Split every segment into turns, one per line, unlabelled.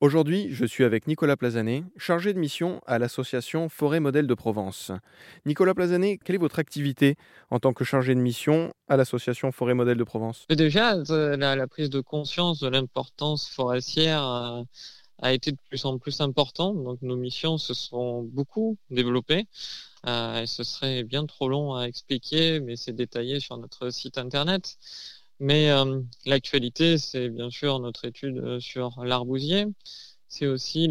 Aujourd'hui, je suis avec Nicolas Plazanet, chargé de mission à l'association Forêt Modèle de Provence. Nicolas Plazanet, quelle est votre activité en tant que chargé de mission à l'association Forêt Modèle de Provence?
Déjà, euh, la, prise de conscience de l'importance forestière a, a, été de plus en plus importante. Donc nos missions se sont beaucoup développées. Euh, et ce serait bien trop long à expliquer, mais c'est détaillé sur notre site internet. Mais euh, l'actualité, c'est bien sûr notre étude euh, sur l'arbousier. C'est aussi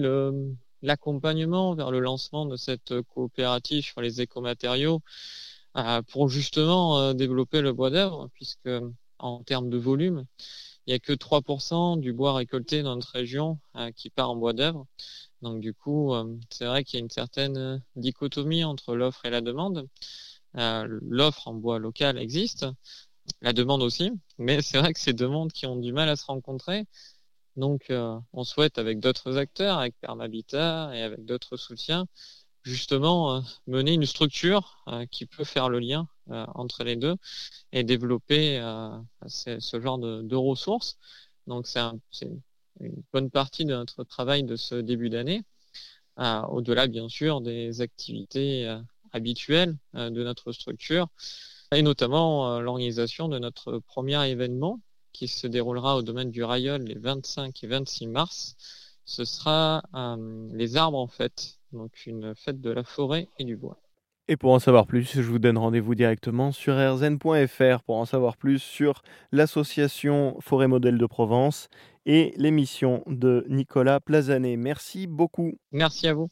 l'accompagnement vers le lancement de cette coopérative sur les écomatériaux euh, pour justement euh, développer le bois d'œuvre, puisque en termes de volume, il n'y a que 3% du bois récolté dans notre région qui part en bois d'œuvre. Donc du coup, c'est vrai qu'il y a une certaine dichotomie entre l'offre et la demande. l'offre en bois local existe, la demande aussi, mais c'est vrai que c'est deux mondes qui ont du mal à se rencontrer. Donc, euh, on souhaite avec d'autres acteurs, avec Permabitat et avec d'autres soutiens, justement euh, mener une structure euh, qui peut faire le lien entre les deux et développer ce genre de, ressources. Donc, c'est une bonne partie de notre travail de ce début d'année, au-delà bien sûr des activités habituelles de notre structure et notamment euh, l'organisation de notre premier événement qui se déroulera au domaine du Rayon les 25 et 26 mars. Ce sera euh, les arbres en fête, donc une fête de la forêt et du bois.
Et pour en savoir plus, je vous donne rendez-vous directement sur rzn.fr pour en savoir plus sur l'association Forêt Modèle de Provence et l'émission de Nicolas Plazanet. Merci beaucoup.
Merci à vous.